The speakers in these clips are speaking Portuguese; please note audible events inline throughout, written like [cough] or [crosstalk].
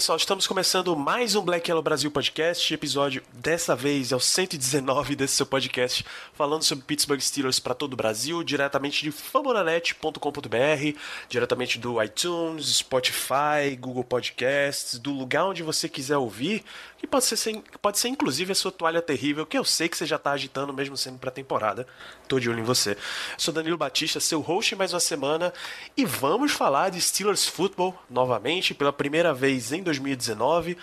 pessoal, estamos começando mais um Black Yellow Brasil Podcast, episódio dessa vez é o 119 desse seu podcast, falando sobre Pittsburgh Steelers para todo o Brasil, diretamente de famonanet.com.br, diretamente do iTunes, Spotify, Google Podcasts, do lugar onde você quiser ouvir, que pode ser, pode ser inclusive a sua toalha terrível, que eu sei que você já está agitando mesmo sendo pré-temporada. Tô de olho em você. Sou Danilo Batista, seu host mais uma semana, e vamos falar de Steelers Football novamente, pela primeira vez em 2019.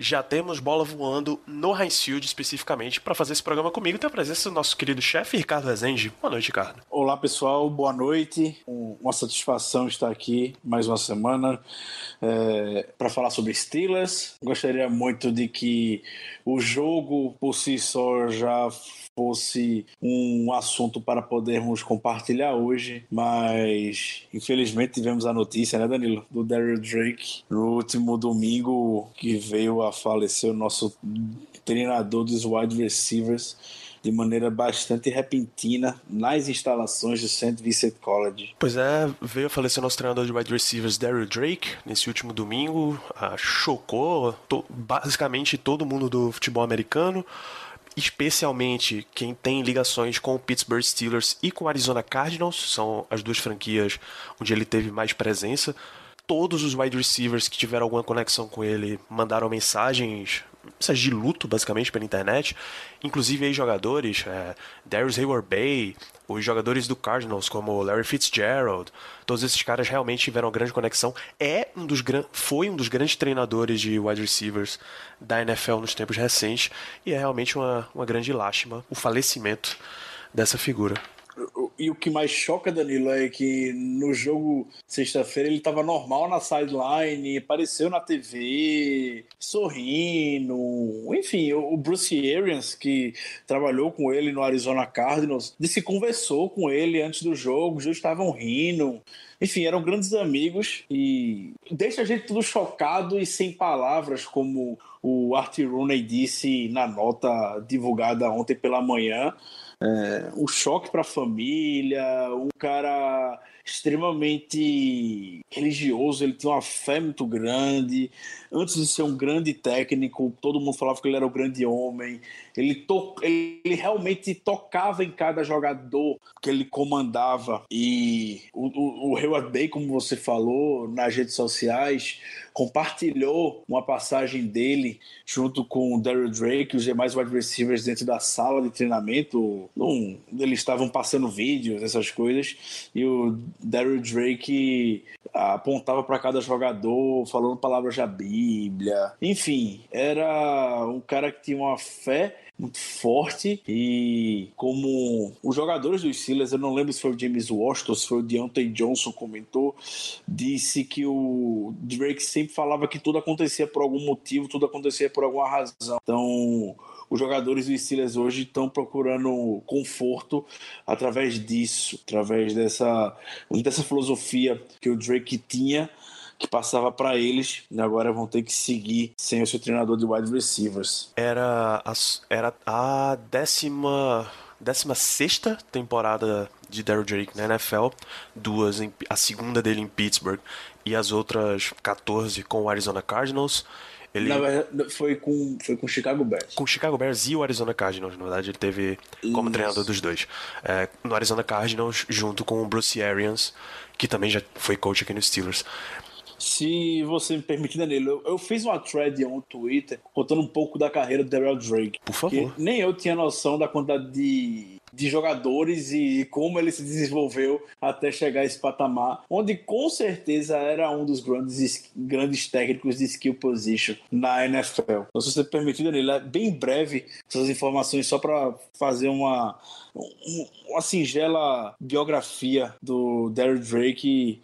Já temos bola voando no Heinz Field especificamente para fazer esse programa comigo. Tem a presença do nosso querido chefe Ricardo Rezende. Boa noite, Ricardo. Olá pessoal, boa noite. Um- Uma satisfação estar aqui mais uma semana para falar sobre Steelers. Gostaria muito de que o jogo por si só já fosse um assunto para podermos compartilhar hoje, mas infelizmente tivemos a notícia, né, Danilo, do Daryl Drake no último domingo que veio a falecer o nosso treinador dos wide receivers de maneira bastante repentina nas instalações do St. Vincent College. Pois é, veio a falecer nosso treinador de wide receivers, Daryl Drake, nesse último domingo. Ah, chocou to- basicamente todo mundo do futebol americano, especialmente quem tem ligações com o Pittsburgh Steelers e com o Arizona Cardinals, são as duas franquias onde ele teve mais presença. Todos os wide receivers que tiveram alguma conexão com ele mandaram mensagens, mensagens de luto, basicamente, pela internet. Inclusive aí jogadores, é, Darius Hayward Bay, os jogadores do Cardinals, como Larry Fitzgerald, todos esses caras realmente tiveram grande conexão. É um dos gran... Foi um dos grandes treinadores de wide receivers da NFL nos tempos recentes. E é realmente uma, uma grande lástima o falecimento dessa figura. E o que mais choca, Danilo, é que no jogo sexta-feira ele estava normal na sideline, apareceu na TV, sorrindo. Enfim, o Bruce Arians, que trabalhou com ele no Arizona Cardinals, disse que conversou com ele antes do jogo, os dois estavam rindo. Enfim, eram grandes amigos e deixa a gente tudo chocado e sem palavras, como o Art Rooney disse na nota divulgada ontem pela manhã é, um choque para a família, um cara extremamente religioso, ele tinha uma fé muito grande. Antes de ser um grande técnico, todo mundo falava que ele era o grande homem. Ele, to ele realmente tocava em cada jogador que ele comandava. E o, o, o como você falou nas redes sociais, compartilhou uma passagem dele junto com o Daryl Drake e os demais wide receivers dentro da sala de treinamento. Num, eles estavam passando vídeos, essas coisas, e o Daryl Drake apontava para cada jogador, falando palavras da Bíblia. Enfim, era um cara que tinha uma fé muito forte e como os jogadores dos Steelers, eu não lembro se foi o James Washington, se foi o Deontay Johnson comentou, disse que o Drake sempre falava que tudo acontecia por algum motivo, tudo acontecia por alguma razão. Então, os jogadores dos Steelers hoje estão procurando conforto através disso, através dessa, dessa filosofia que o Drake tinha que passava para eles e agora vão ter que seguir sem o seu treinador de wide receivers. Era a, era a décima, décima sexta temporada de Daryl Drake na NFL, duas em, a segunda dele em Pittsburgh e as outras 14 com o Arizona Cardinals. Ele, Na verdade, foi com foi com o Chicago Bears. com o Chicago Bears e o Arizona Cardinals, na verdade, ele teve como Isso. treinador dos dois. É, no Arizona Cardinals, junto com o Bruce Arians, que também já foi coach aqui no Steelers. Se você me permitir, Danilo, eu, eu fiz uma thread no Twitter contando um pouco da carreira do Daryl Drake. Por favor. Nem eu tinha noção da quantidade de de jogadores e como ele se desenvolveu até chegar a esse patamar, onde com certeza era um dos grandes, grandes técnicos de skill position na NFL. Então, se você permitir, Danilo, é bem breve essas informações só para fazer uma, uma singela biografia do Derrick Drake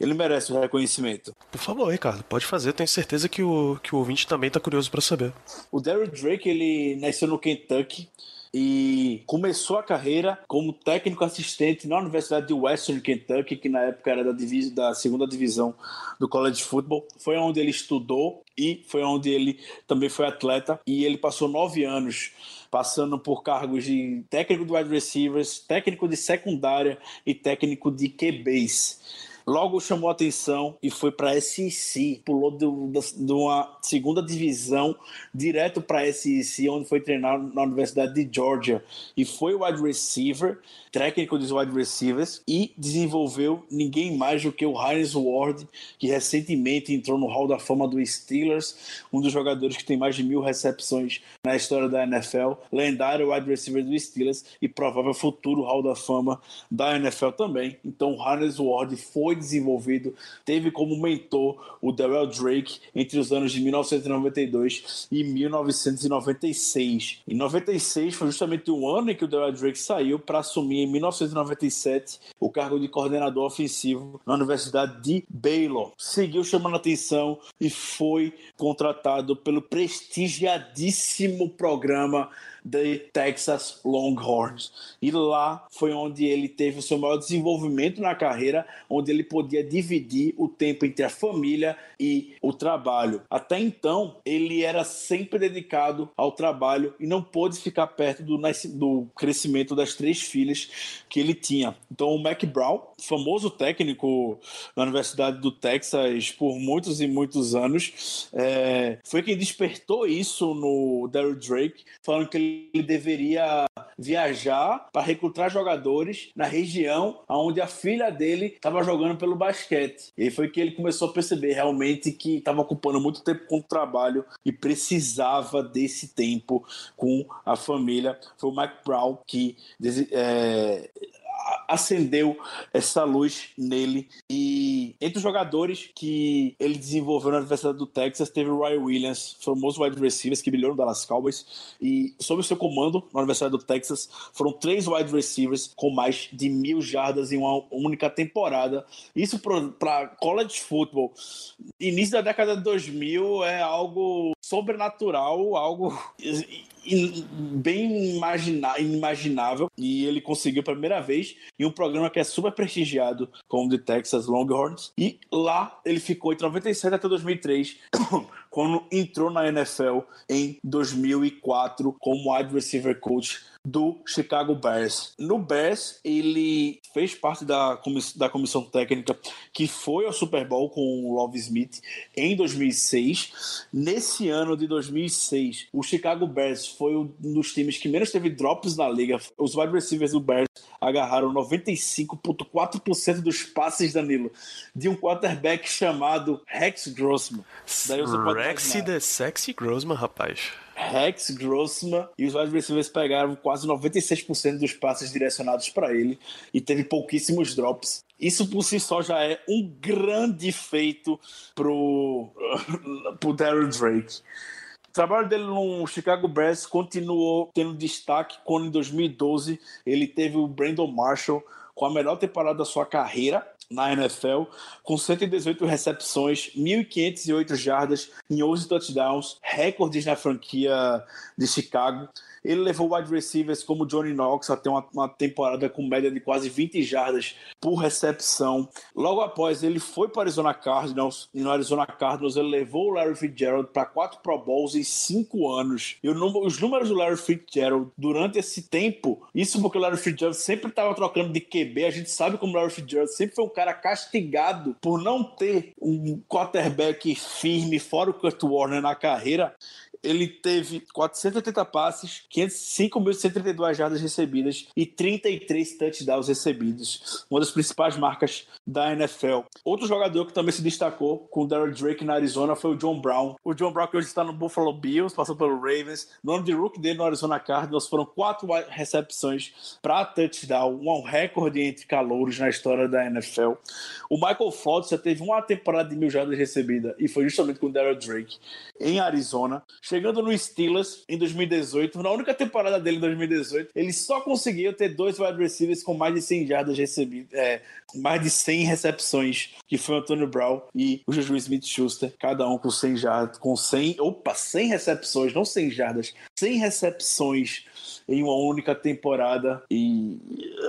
ele merece o reconhecimento. Por favor, Ricardo, pode fazer. Tenho certeza que o, que o ouvinte também está curioso para saber. O Derrick Drake, ele nasceu no Kentucky e começou a carreira como técnico assistente na Universidade de Western Kentucky, que na época era da, da segunda divisão do college football. Foi onde ele estudou e foi onde ele também foi atleta. E ele passou nove anos passando por cargos de técnico de wide receivers, técnico de secundária e técnico de QBs. Logo chamou atenção e foi para SEC, pulou de uma segunda divisão direto para SEC, onde foi treinar na Universidade de Georgia e foi wide receiver, técnico dos wide receivers e desenvolveu ninguém mais do que o Heinz Ward, que recentemente entrou no Hall da Fama do Steelers, um dos jogadores que tem mais de mil recepções na história da NFL, lendário wide receiver do Steelers e provável futuro Hall da Fama da NFL também. Então, o Ward foi foi desenvolvido, teve como mentor o Darrell Drake entre os anos de 1992 e 1996. Em 96 foi justamente o ano em que o Darrell Drake saiu para assumir em 1997 o cargo de coordenador ofensivo na Universidade de Baylor. Seguiu chamando atenção e foi contratado pelo prestigiadíssimo programa de Texas Longhorns. E lá foi onde ele teve o seu maior desenvolvimento na carreira, onde ele podia dividir o tempo entre a família e o trabalho. Até então, ele era sempre dedicado ao trabalho e não pôde ficar perto do, do crescimento das três filhas que ele tinha. Então, o Mac Brown, famoso técnico na Universidade do Texas por muitos e muitos anos, é, foi quem despertou isso no Daryl Drake, falando que ele ele deveria viajar para recrutar jogadores na região onde a filha dele estava jogando pelo basquete. E foi que ele começou a perceber realmente que estava ocupando muito tempo com o trabalho e precisava desse tempo com a família. Foi o Mike Brown que é, acendeu essa luz nele. E entre os jogadores que ele desenvolveu na Universidade do Texas, teve o Ryan Williams, famoso wide receivers que brilhou no Dallas Cowboys. E sob o seu comando na Universidade do Texas, foram três wide receivers com mais de mil jardas em uma única temporada. Isso para college football, início da década de 2000, é algo sobrenatural, algo bem imagina, inimaginável e ele conseguiu pela primeira vez em um programa que é super prestigiado como The Texas Longhorns e lá ele ficou entre 97 até 2003 quando entrou na NFL em 2004 como wide receiver coach do Chicago Bears. No Bears, ele fez parte da, comiss da comissão técnica que foi ao Super Bowl com o Love Smith em 2006. Nesse ano de 2006, o Chicago Bears foi um dos times que menos teve drops na liga. Os wide receivers do Bears agarraram 95,4% dos passes, Danilo, de um quarterback chamado Rex Grossman. Daí você pode Rex the Sexy Grossman, rapaz. Rex Grossman e os wide receivers pegaram quase 96% dos passes direcionados para ele e teve pouquíssimos drops. Isso por si só já é um grande feito pro, [laughs] pro Darren Drake. O trabalho dele no Chicago Bears continuou tendo destaque quando em 2012 ele teve o Brandon Marshall com a melhor temporada da sua carreira na NFL, com 118 recepções, 1.508 jardas em 11 touchdowns, recordes na franquia de Chicago. Ele levou wide receivers como Johnny Knox até uma, uma, temporada com média de quase 20 jardas por recepção. Logo após, ele foi para Arizona Cardinals, e no Arizona Cardinals ele levou o Larry Fitzgerald para quatro Pro Bowls em cinco anos. E os números do Larry Fitzgerald durante esse tempo, isso porque o Larry Fitzgerald sempre estava trocando de QB, a gente sabe como o Larry Fitzgerald sempre foi um cara castigado por não ter um quarterback firme fora o Kurt Warner na carreira ele teve 480 passes, 5.132 jardas recebidas e 33 touchdowns recebidos. Uma das principais marcas da NFL. Outro jogador que também se destacou com o Daryl Drake na Arizona foi o John Brown. O John Brown que hoje está no Buffalo Bills, passou pelo Ravens. No ano de rookie dele no Arizona Cardinals foram quatro recepções para touchdown, um recorde entre calouros na história da NFL. O Michael Fultz já teve uma temporada de mil jardas recebida e foi justamente com o Daryl Drake em Arizona. Chegando no Steelers em 2018, na única temporada dele em 2018, ele só conseguiu ter dois wide receivers com mais de 100 jardas recebidas, é, mais de 100 recepções, que foi o Antônio Brown e o Juju Smith-Schuster, cada um com 100 jardas, com 100, opa, 100 recepções, não 100 jardas, 100 recepções em uma única temporada e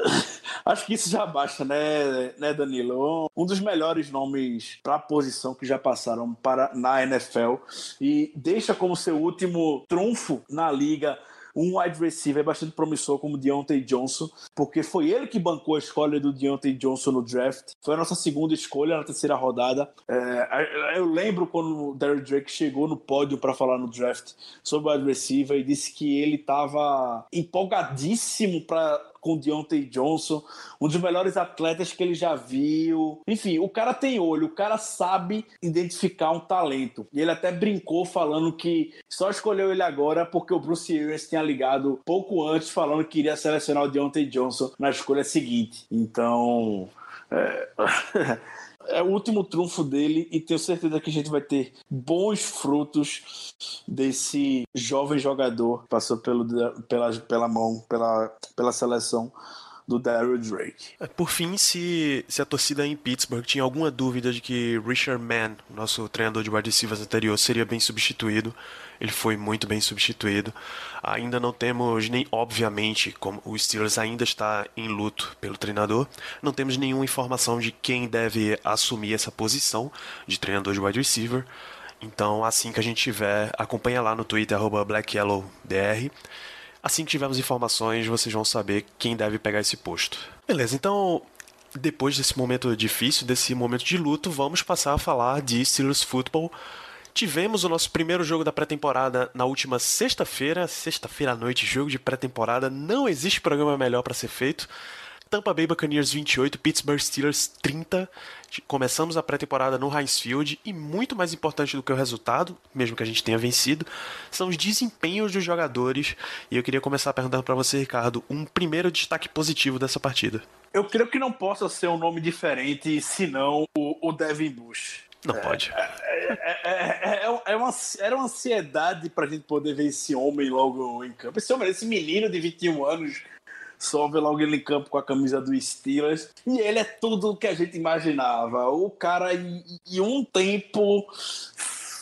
[laughs] acho que isso já basta, né, né Danilo? Um dos melhores nomes para a posição que já passaram para na NFL e deixa como seu último trunfo na liga um wide receiver bastante promissor como Deontay Johnson, porque foi ele que bancou a escolha do Deontay Johnson no draft. Foi a nossa segunda escolha na terceira rodada. É, eu lembro quando o Derrick Drake chegou no pódio para falar no draft sobre o wide receiver e disse que ele estava empolgadíssimo para com Deontay Johnson, um dos melhores atletas que ele já viu. Enfim, o cara tem olho, o cara sabe identificar um talento. E ele até brincou falando que só escolheu ele agora porque o Bruce Arians tinha ligado pouco antes falando que iria selecionar o Deontay Johnson na escolha seguinte. Então. É... [laughs] é o último trunfo dele e tenho certeza que a gente vai ter bons frutos desse jovem jogador que passou pelo, pela, pela mão, pela, pela seleção do Daryl Drake. É, por fim, se, se a torcida em Pittsburgh tinha alguma dúvida de que Richard Mann, nosso treinador de wide receivers anterior, seria bem substituído, ele foi muito bem substituído. Ainda não temos nem, obviamente, como o Steelers ainda está em luto pelo treinador, não temos nenhuma informação de quem deve assumir essa posição de treinador de wide receiver. Então, assim que a gente tiver, acompanha lá no Twitter, BlackYellowDR. Assim que tivermos informações, vocês vão saber quem deve pegar esse posto. Beleza, então depois desse momento difícil, desse momento de luto, vamos passar a falar de Steelers Football. Tivemos o nosso primeiro jogo da pré-temporada na última sexta-feira, sexta-feira à noite, jogo de pré-temporada. Não existe programa melhor para ser feito. Tampa Bay Buccaneers 28, Pittsburgh Steelers 30. Começamos a pré-temporada no Heinz Field e muito mais importante do que o resultado, mesmo que a gente tenha vencido, são os desempenhos dos jogadores. E eu queria começar perguntando para você, Ricardo, um primeiro destaque positivo dessa partida. Eu creio que não possa ser um nome diferente senão o, o Devin Bush. Não é, pode. É, é, é, uma, era uma ansiedade pra gente poder ver esse homem logo em campo. Esse homem, esse menino de 21 anos, só vê logo ele em campo com a camisa do Steelers. E ele é tudo o que a gente imaginava. O cara, em, um tempo,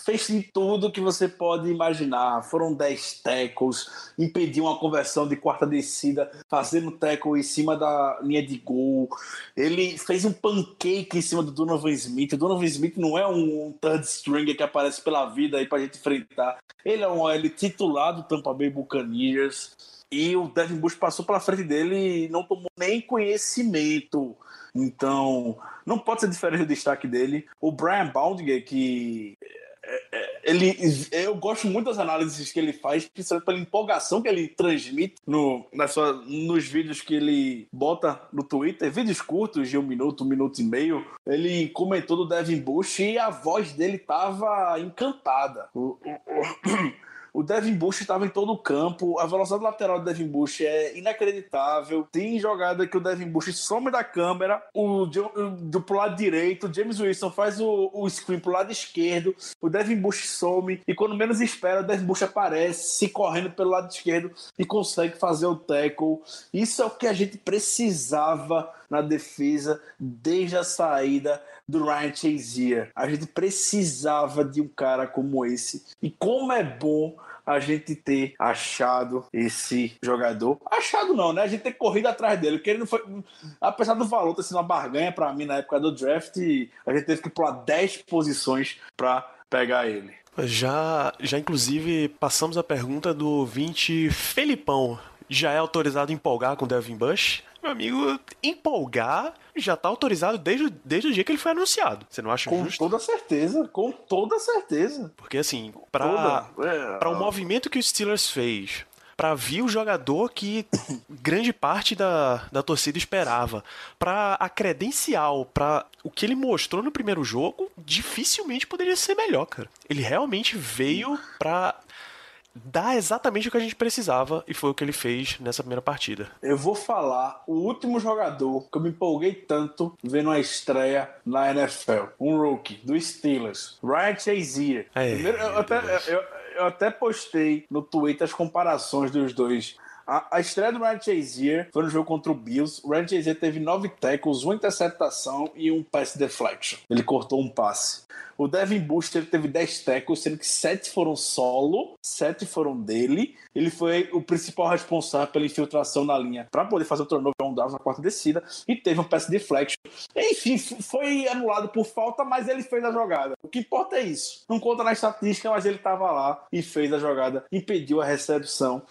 fez de tudo que você pode imaginar. Foram 10 tackles, impediu uma conversão de quarta descida, fazendo tackle em cima da linha de gol. Ele fez um pancake em cima do Donovan Smith. O Donovan Smith não é um third stringer que aparece pela vida aí pra gente enfrentar. Ele é um ele titular do Tampa Bay Buccaneers. E o Devin Bush passou pela frente dele e não tomou nem conhecimento. Então, não pode ser diferente do destaque dele. O Brian Baldinger, que é, é, ele, eu gosto muito das análises que ele faz, principalmente pela empolgação que ele transmite no, na sua, nos vídeos que ele bota no Twitter, vídeos curtos de um minuto, um minuto e meio. Ele comentou do Devin Bush e a voz dele tava encantada. O, o, o [clears throat] o Devin Bush estava em todo o campo, a velocidade lateral do Devin Bush é inacreditável. Tem jogada que o Devin Bush some da câmera, o do pro lado direito, o James Wilson faz o, o screen pro lado esquerdo, o Devin Bush some e quando menos espera, o Devin Bush aparece, se correndo pelo lado esquerdo e consegue fazer o tackle. Isso é o que a gente precisava na defesa desde a saída do Ryan Chazier. A gente precisava de um cara como esse. E como é bom a gente ter achado esse jogador. Achado não, né? A gente ter corrido atrás dele, porque ele não foi. Apesar do valor ter sido uma barganha para mim na época do draft, a gente teve que pular 10 posições para pegar ele. Já, já inclusive passamos a pergunta do 20 Felipão. Já é autorizado empolgar com Devin Bush? Meu amigo, empolgar já tá autorizado desde, o- desde o dia que ele foi anunciado. Você não acha Com justo? toda certeza, com toda certeza. Porque assim, pra, Toda. É, o movimento que o Steelers fez, pra vir o jogador que [coughs] grande parte da, da torcida esperava, pra a credencial, pra o que ele mostrou no primeiro jogo, dificilmente poderia ser melhor, cara. Ele realmente veio pra dar exatamente o que a gente precisava e foi o que ele fez nessa primeira partida. Eu vou falar o último jogador que eu me empolguei tanto vendo a estreia na NFL. Um rookie do Steelers, Ryan Shazier. É, Primeiro, eu, até, eu, eu até postei no Twitter as comparações dos dois. A, a estreia do Ryan Shazier foi no jogo contra o Bills. O Ryan Shazier teve nove tackles, uma interceptação e um pass deflection. Ele cortou um passe. O Devin Booster teve 10 tackles, sendo que 7 foram solo, 7 foram dele. Ele foi o principal responsável pela infiltração na linha para poder fazer o turnover on downs na quarta descida e teve um pass deflection. Enfim, foi anulado por falta, mas ele fez a jogada. O que importa é isso. Não conta na estatística, mas ele estava lá e fez a jogada, impediu a recepção.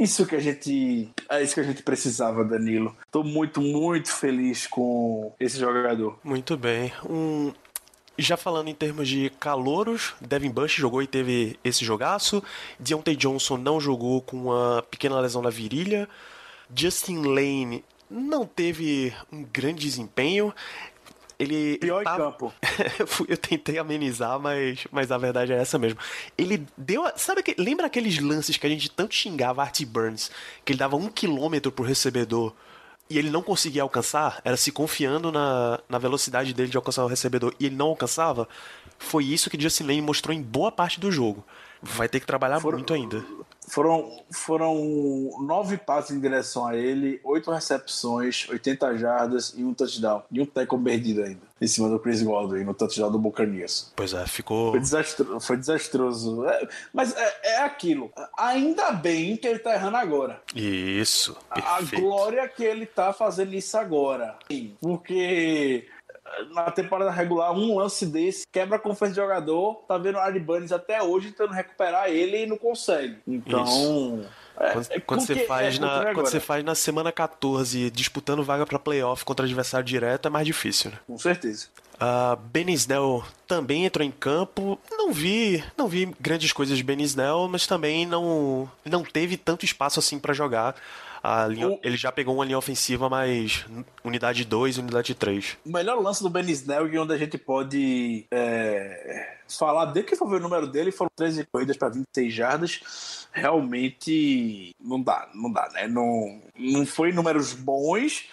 Isso que a gente. É isso que a gente precisava, Danilo. Tô muito, muito feliz com esse jogador. Muito bem. Um, já falando em termos de calouros, Devin Bush jogou e teve esse jogaço. Deontay Johnson não jogou com uma pequena lesão na virilha. Justin Lane não teve um grande desempenho. Ele Pior em tava- campo. [laughs] eu, tentei amenizar, mas, mas a verdade é essa mesmo. Ele deu. a- Sabe que, lembra aqueles lances que a gente tanto xingava Artie Burns? Que ele dava um quilômetro pro recebedor e ele não conseguia alcançar? Era se confiando na, na velocidade dele de alcançar o recebedor e ele não alcançava? Foi isso que Justin Lane mostrou em boa parte do jogo. Vai ter que trabalhar Foram- muito ainda. Foram, foram nove passes em direção a ele, oito recepções, 80 jardas e um touchdown. E um tackle perdido ainda, em cima do Chris Godwin, no touchdown do Buccaneers. Pois é, ficou. Foi, desastro, foi desastroso. É, mas é, é aquilo. Ainda bem que ele tá errando agora. Isso. A Perfeito. glória que ele tá fazendo isso agora. Porque na temporada regular, um lance desse quebra a confiança do jogador. Tá vendo o Ari Burns até hoje tentando recuperar ele e não consegue. Então. é- Quando, é quando você que- faz é, na, quando você faz na semana 14 disputando vaga pra playoff contra adversário direto é mais difícil, né? Com certeza. Uh, Ben Snell também entrou em campo. Não vi, não vi grandes coisas de Ben Snell, mas também não, não teve tanto espaço assim pra jogar. Linha- O- Ele já pegou uma linha ofensiva, mas unidade 2 e unidade 3. O melhor lance do Ben Snell onde a gente pode é, falar desde que foi ver o número dele, foram 13 corridas para 26 jardas. Realmente não dá, não dá, né? Não, não foi números bons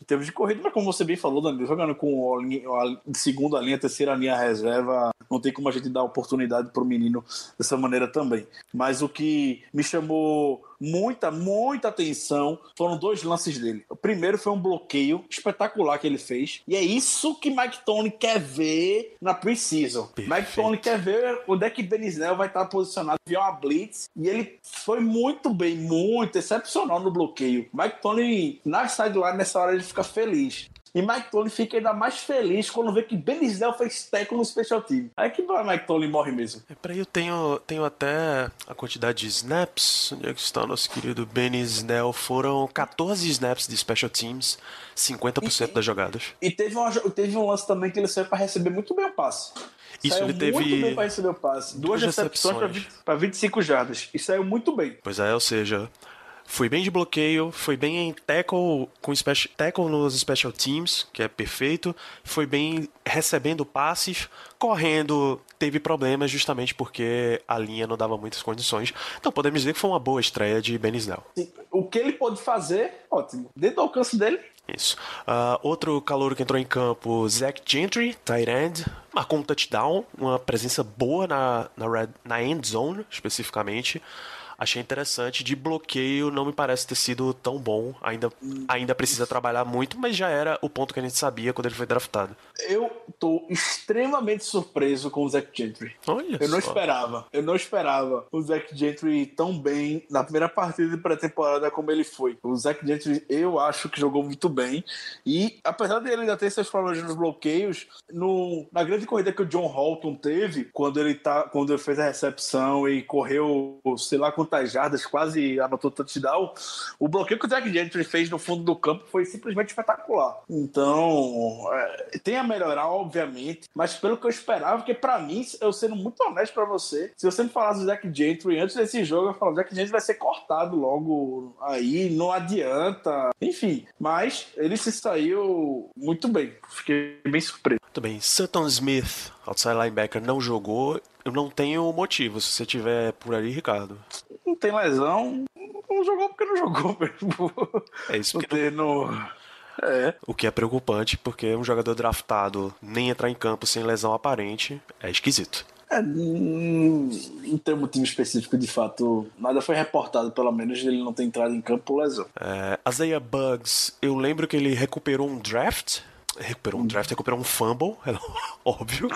em termos de corrida, mas como você bem falou, Danilo, jogando com a, segunda linha, terceira linha reserva, não tem como a gente dar oportunidade pro menino dessa maneira também. Mas o que me chamou muita, muita atenção foram dois lances dele. O primeiro foi um bloqueio espetacular que ele fez. E é isso que Mike Tony quer ver na preseason. Mike. Tony quer ver onde é que Benisnel vai estar posicionado via uma blitz. E ele foi muito bem, muito excepcional no bloqueio. Mike Tony, na sideline, nessa hora ele fica feliz. E Mike Tony fica ainda mais feliz quando vê que Benisnel fez tackle no special team. Aí que vai Mike Tony morre mesmo. Peraí, eu tenho, tenho até a quantidade de snaps. Onde é que está nosso querido Ben Snell? Foram 14 snaps de special teams, 50% das jogadas. E teve, uma, teve um lance também que ele saiu para receber muito bem o passe. Isso, saiu ele teve muito bem para receber o passe. Duas, duas recepções para recepções. 25 jardas. E saiu muito bem. Pois é, ou seja, foi bem de bloqueio, foi bem em tackle, com speci- tackle nos special teams, que é perfeito, foi bem recebendo passes, correndo, teve problemas justamente porque a linha não dava muitas condições. Então podemos dizer que foi uma boa estreia de Ben Snell. O que ele pode fazer, ótimo. Dentro do alcance dele, Isso. Ah, outro calor que entrou em campo, Zach Gentry, tight end, marcou um touchdown, uma presença boa na, na, red, na end zone, especificamente. Achei interessante. De bloqueio, não me parece ter sido tão bom. Ainda, ainda precisa trabalhar muito, mas já era o ponto que a gente sabia quando ele foi draftado. eu tô extremamente surpreso com o Zach Gentry. Olha Eu não só. esperava. Eu não esperava o Zach Gentry tão bem na primeira partida de pré-temporada como ele foi. O Zach Gentry, eu acho que jogou muito bem. E apesar dele ainda ter seus problemas nos bloqueios, no, na grande corrida que o John Holton teve, quando ele, tá, quando ele fez a recepção e correu sei lá quantos muitas jardas, quase anotou touchdown. O bloqueio que o Jack Gentry fez no fundo do campo foi simplesmente espetacular. Então, é, tem a melhorar, obviamente, mas pelo que eu esperava, porque para mim, eu sendo muito honesto para você, se você me falasse do Jack Gentry antes desse jogo, eu falava, o Jack Gentry vai ser cortado logo aí, não adianta. Enfim, mas ele se saiu muito bem. Fiquei bem surpreso. Muito bem. Sutton Smith, outside linebacker, não jogou. Eu não tenho motivo, se você tiver por aí, Ricardo. Não tem lesão, não jogou porque não jogou [laughs] mesmo. É isso Não tem no... É. O que é preocupante, porque um jogador draftado nem entrar em campo sem lesão aparente é esquisito. É, não tem um motivo específico de fato. Nada foi reportado, pelo menos, de ele não ter entrado em campo por lesão. É, Isaiah Bugs, eu lembro que ele recuperou um draft. Recuperou um draft, recuperou um fumble, [laughs] é óbvio.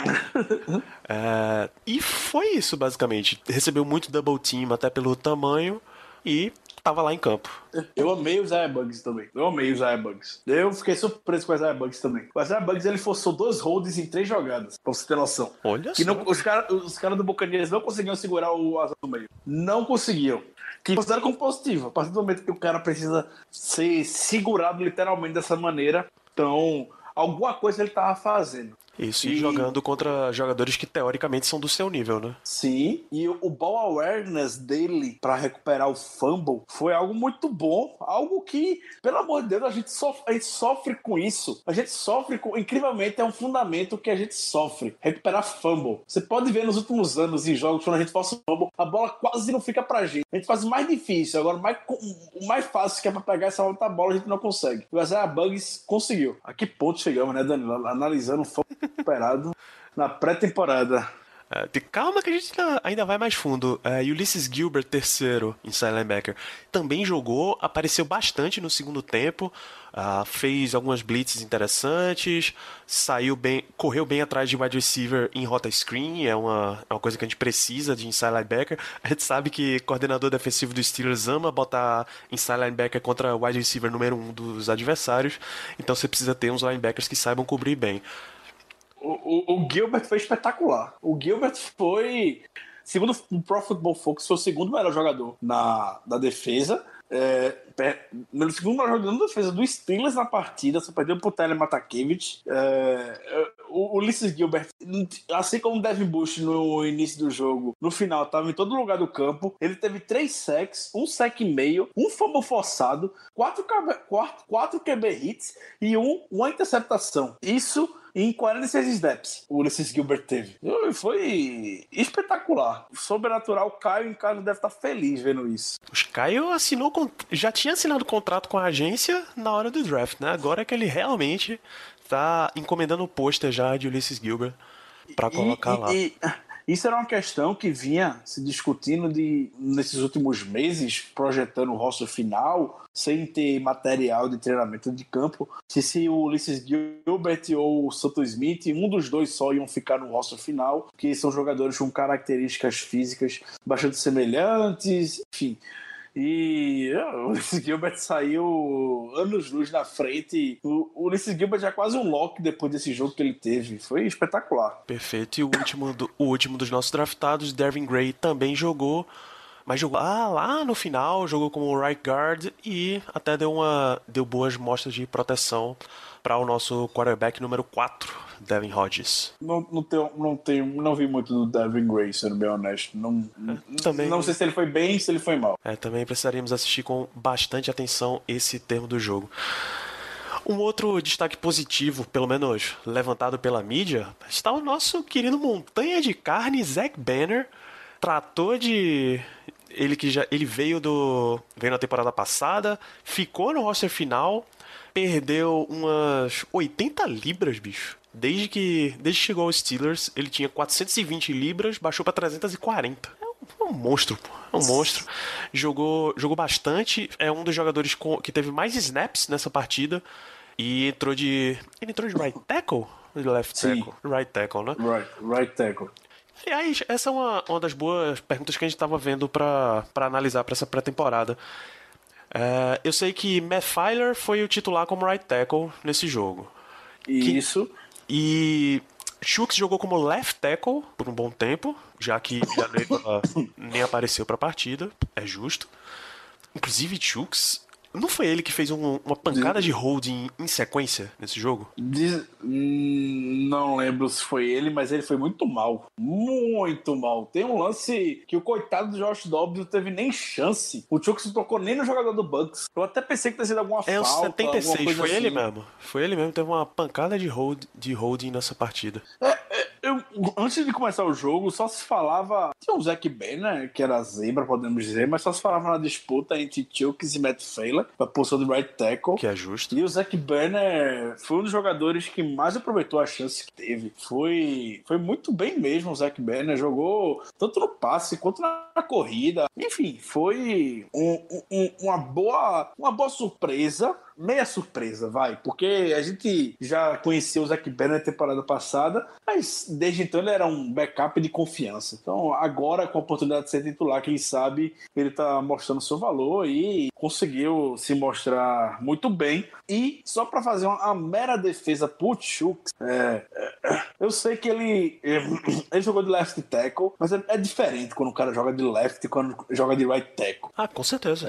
É, e foi isso, basicamente. Recebeu muito double team, até pelo tamanho, e tava lá em campo. Eu amei o Isaiah Bugs também. Eu amei o Isaiah Bugs. Eu fiquei surpreso com o Isaiah Bugs também. O Isaiah Bugs ele forçou dois holds em três jogadas, pra você ter noção. Olha Que só. não, os caras os cara do Buccaneers não conseguiam segurar o asa no meio. Não conseguiam. Que considero como positivo. A partir do momento que o cara precisa ser segurado literalmente dessa maneira, então alguma coisa ele tava fazendo. Isso, e E- jogando contra jogadores que teoricamente são do seu nível, né? Sim, e o ball awareness dele pra recuperar o fumble foi algo muito bom, algo que, pelo amor de Deus, a gente, sofre, a gente sofre com isso. A gente sofre com, incrivelmente, é um fundamento que a gente sofre, recuperar fumble. Você pode ver nos últimos anos em jogos quando a gente o fumble, a bola quase não fica pra gente. A gente faz o mais difícil, agora o mais, o mais fácil que é pra pegar essa outra bola a gente não consegue. O Isaiah Bugs conseguiu. A que ponto chegamos, né, Danilo? Analisando o fumble recuperado na pré-temporada. É, te- calma que a gente ainda, vai mais fundo. É, Ulysses Gilbert, terceiro, inside linebacker, também jogou, apareceu bastante no segundo tempo, ah, fez algumas blitzes interessantes, saiu bem, correu bem atrás de wide receiver em rota screen, é uma, é uma coisa que a gente precisa de inside linebacker. A gente sabe que coordenador defensivo dos Steelers ama botar inside linebacker contra wide receiver número um dos adversários, então você precisa ter uns linebackers que saibam cobrir bem. O, o, o Gilbert foi espetacular. O Gilbert foi, segundo o Pro Football Focus, foi o segundo melhor jogador na, defesa. É, no segundo melhor jogador da defesa do Steelers na partida, só perdeu pro Tyler Matakevich. É, é, o Ulysses Gilbert, assim como o Devin Bush no início do jogo, no final, estava em todo lugar do campo. Ele teve três sacks, um sack e meio, um fumble forçado, quatro, quatro, quatro QB hits e um, uma interceptação. Isso em 46 snaps, o Ulysses Gilbert teve. E Foi espetacular. Sobrenatural, o Caio em casa deve estar feliz vendo isso. Os Caio assinou já tinha assinado contrato com a agência na hora do draft, né? Agora é que ele realmente tá encomendando o pôster já de Ulysses Gilbert pra colocar E- lá. e- e- isso era uma questão que vinha se discutindo de, nesses últimos meses, projetando o roster final, sem ter material de treinamento de campo. Se, se o Ulysses Gilbert ou o Santo Smith, um dos dois só iam ficar no roster final, que são jogadores com características físicas bastante semelhantes, enfim. E ah, [laughs] o Ulysses Gilbert saiu anos-luz na frente. O, o Ulysses Gilbert já é quase um lock depois desse jogo que ele teve. Foi espetacular. Perfeito. E o último, do- o último dos nossos draftados, Dervin Gray, também jogou. Mas jogou ah, lá no final, jogou como right guard e até deu, uma, deu boas mostras de proteção para o nosso quarterback número 4, Devin Hodges. Não, não, tenho, não, tenho, não vi muito do Devin Gray, sendo bem honesto. Não, também- não sei se ele foi bem se ele foi mal. É, também precisaríamos assistir com bastante atenção esse termo do jogo. Um outro destaque positivo, pelo menos levantado pela mídia, está o nosso querido montanha de carne, Zack Banner. Tratou de. Ele que já. Ele veio do. veio na temporada passada, ficou no roster final, perdeu umas 80 libras, bicho. Desde que, desde que chegou aos Steelers, ele tinha 420 libras, baixou pra 340. É um, é um monstro, pô. É um monstro. Jogou, jogou bastante. É um dos jogadores com- que teve mais snaps nessa partida. E entrou de. Ele entrou de right tackle? Left Sim. tackle? Right tackle, né? Right, right tackle. Aliás, essa é uma, uma das boas perguntas que a gente estava vendo para analisar para essa pré-temporada. É, eu sei que Matt Filer foi o titular como right tackle nesse jogo. Isso. E Chooks jogou como left tackle por um bom tempo, já que Villanueva [laughs] nem apareceu pra partida, é justo. Inclusive, Chooks, não foi ele que fez um- uma pancada de holding em sequência nesse jogo? Diz- hum, não lembro se foi ele, mas ele foi muito mal. Muito mal. Tem um lance que o coitado do Josh Dobbs não teve nem chance. O Chuck se tocou nem no jogador do Bucks. Eu até pensei que tinha sido alguma É falta. alguma 76, coisa foi ele assim. mesmo. Foi ele mesmo, teve uma pancada de, hold, de holding nessa partida. Eu, antes de começar o jogo, só se falava. Tinha o Zack Banner, que era zebra, podemos dizer, mas só se falava na disputa entre Chukes e Matt Failer, pra posição de right tackle. Que é justo. E o Zack Banner foi um dos jogadores que mais aproveitou a chance que teve. Foi, foi muito bem mesmo o Zack Banner. Jogou tanto no passe quanto na corrida. Enfim, foi um- um- uma, boa, uma boa surpresa. Meia surpresa, vai. Porque a gente já conhecia o Zack Banner na temporada passada, mas desde então ele era um backup de confiança. Então agora, com a oportunidade de ser titular, quem sabe ele tá mostrando seu valor e conseguiu se mostrar muito bem. E só para fazer uma, uma mera defesa pro é, é, eu sei que ele, é, [coughs] ele jogou de left tackle, mas é, é diferente quando o cara joga de left e quando joga de right tackle. Ah, com certeza.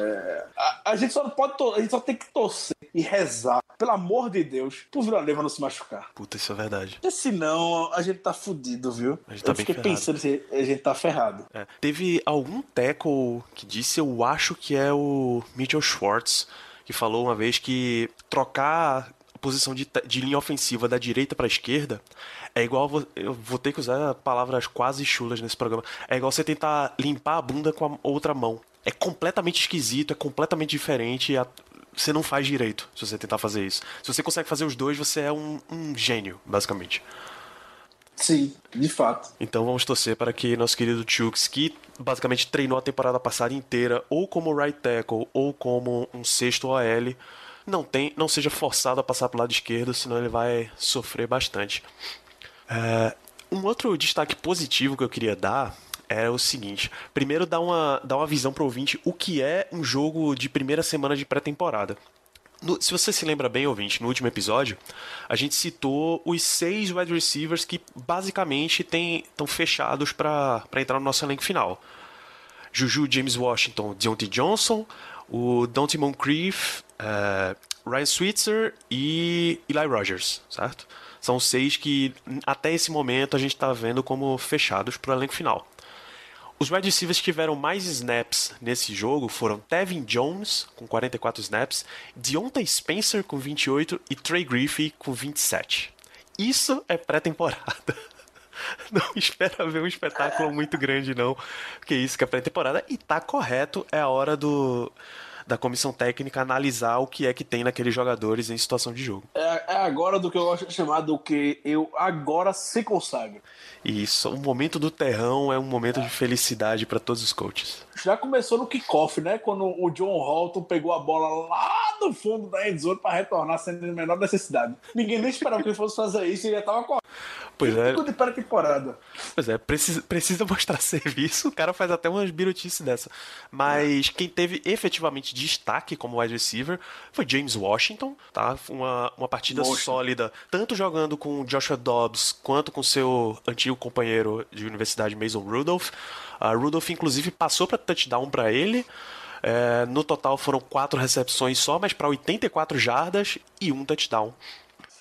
A, a gente só não pode, a gente só tem que torcer e rezar, pelo amor de Deus, pro Villaneva não se machucar. Puta, isso é verdade. Porque senão a gente tá fudido, viu? A gente tá eu bem fiquei ferrado. pensando se a gente tá ferrado. É. Teve algum tackle que disse, eu acho que é o Mitchell Schwartz, que falou uma vez que trocar a posição de, de linha ofensiva da direita pra esquerda é igual. Eu vou ter que usar palavras quase chulas nesse programa. É igual você tentar limpar a bunda com a outra mão. É completamente esquisito, é completamente diferente. a- Você não faz direito se você tentar fazer isso. Se você consegue fazer os dois, você é um, um gênio, basicamente. Sim, de fato. Então vamos torcer para que nosso querido Chooks, que basicamente treinou a temporada passada inteira ou como right tackle ou como um sexto OL, não, tem, não seja forçado a passar para o lado esquerdo, senão ele vai sofrer bastante. É, um outro destaque positivo que eu queria dar é o seguinte: primeiro, dar uma, dar uma visão para o ouvinte o que é um jogo de primeira semana de pré-temporada. Se você se lembra bem, ouvinte, no último episódio, a gente citou os seis wide receivers que basicamente estão fechados para entrar no nosso elenco final. Juju, James Washington, Deontay Johnson, o Dante Moncrief, eh, Ryan Switzer e Eli Rogers, certo? São seis que até esse momento a gente está vendo como fechados para o elenco final. Os wide receivers que tiveram mais snaps nesse jogo foram Tevin Jones, com 44 snaps, Deontay Spencer, com 28 e Trey Griffey, com 27. Isso é pré-temporada. [laughs] Não espera ver um espetáculo muito grande, não. Porque isso que é pré-temporada. E tá correto, é a hora do, da comissão técnica analisar o que é que tem naqueles jogadores em situação de jogo. É, é agora do que eu gosto de chamar do que eu agora se consagro. E isso, o momento do terrão é um momento de felicidade para todos os coaches. Já começou no kickoff, né? Quando o John Holton pegou a bola lá no fundo da endzone para retornar sem a menor necessidade. Ninguém nem esperava que ele fosse fazer isso e ele já tava com Pois é, tudo de pré-temporada. Pois é, precisa, precisa mostrar [laughs] serviço, o cara faz até umas birutices dessa. Mas quem teve efetivamente destaque como wide receiver foi James Washington, tá? Uma, uma partida Washington. sólida, tanto jogando com Joshua Dobbs quanto com seu antigo companheiro de universidade Mason Rudolph. A Rudolph, inclusive, passou para touchdown para ele. É, no total foram quatro recepções só, mas para 84 jardas e um touchdown.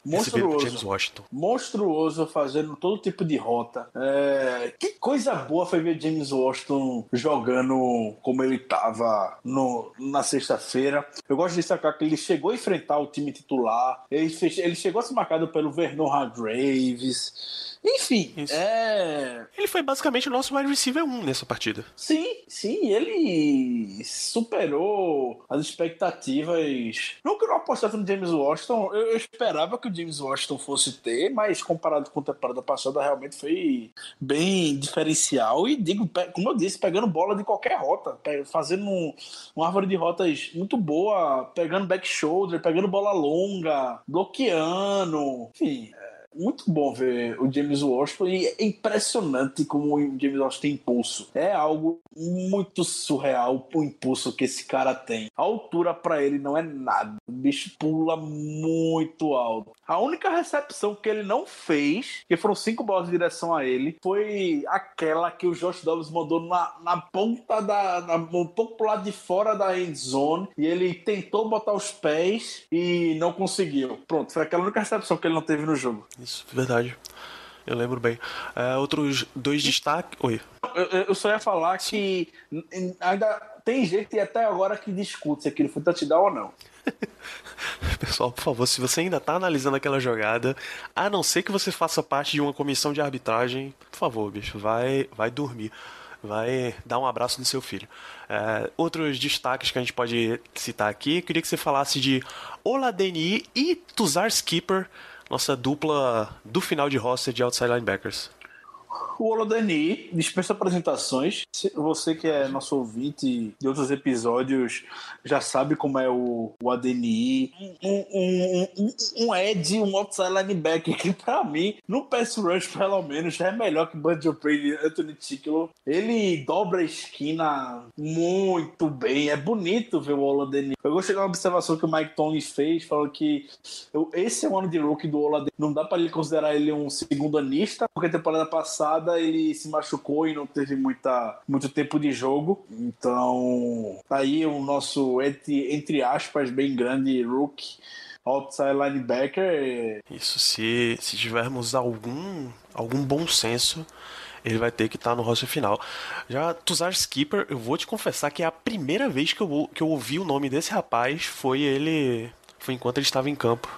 Por James Monstruoso. Washington. Monstruoso fazendo todo tipo de rota. É, Que coisa boa foi ver James Washington jogando como ele tava no, na sexta-feira. Eu gosto de destacar que ele chegou a enfrentar o time titular. Ele, fez- ele chegou a ser marcado pelo Vernon Hargraves. Enfim, Isso. é. Ele foi basicamente o nosso wide receiver 1 nessa partida. Sim, sim, ele superou as expectativas. Não que eu não apostasse no James Washington, eu, eu esperava que o James Washington fosse ter, mas comparado com a temporada passada, realmente foi bem diferencial. E digo, como eu disse, pegando bola de qualquer rota, fazendo um- uma árvore de rotas muito boa, pegando back shoulder, pegando bola longa, bloqueando, enfim. Muito bom ver o James Washington e é impressionante como o James Washington tem impulso. É algo muito surreal o impulso que esse cara tem. A altura para ele não é nada. O bicho pula muito alto. A única recepção que ele não fez, que foram cinco bolas em direção a ele, foi aquela que o Josh Dobbs mandou na, na ponta da. Na, um pouco pro lado de fora da end zone. E ele tentou botar os pés e não conseguiu. Pronto, foi aquela única recepção que ele não teve no jogo. Isso, verdade. Eu lembro bem. É, outros dois destaques. Oi. Eu, eu só ia falar que ainda tem gente até agora que discute se aquilo foi touchdown ou não. [laughs] Pessoal, por favor, se você ainda está analisando aquela jogada, a não ser que você faça parte de uma comissão de arbitragem, por favor, bicho, vai, vai dormir. Vai dar um abraço no seu filho. É, outros destaques que a gente pode citar aqui, queria que você falasse de Oladeni e Tuzar Skipper, nossa dupla do final de roster de outside linebackers. O Olodani dispensa apresentações. Você que é nosso ouvinte de outros episódios já sabe como é o, o ADNI. Um, um, um, um Ed, um outside linebacker [laughs] que pra mim, no pass rush pelo menos, já é melhor que Banjo Brady Anthony Ticklo. Ele dobra a esquina muito bem. É bonito ver o Olodani. Eu gostei de uma observação que o Mike Tony fez, falando que esse é o ano de rookie do Olodani. Não dá pra ele considerar ele um segundo anista, porque a temporada passada ele se machucou e não teve muita, muito tempo de jogo. Então, tá aí o nosso, entre, entre aspas, bem grande rookie outside linebacker. Isso, se, se tivermos algum, algum bom senso, ele vai ter que estar tá no roster final. Já Tuzar Skipper, eu vou te confessar que é a primeira vez que eu, que eu ouvi o nome desse rapaz foi ele. Foi enquanto ele estava em campo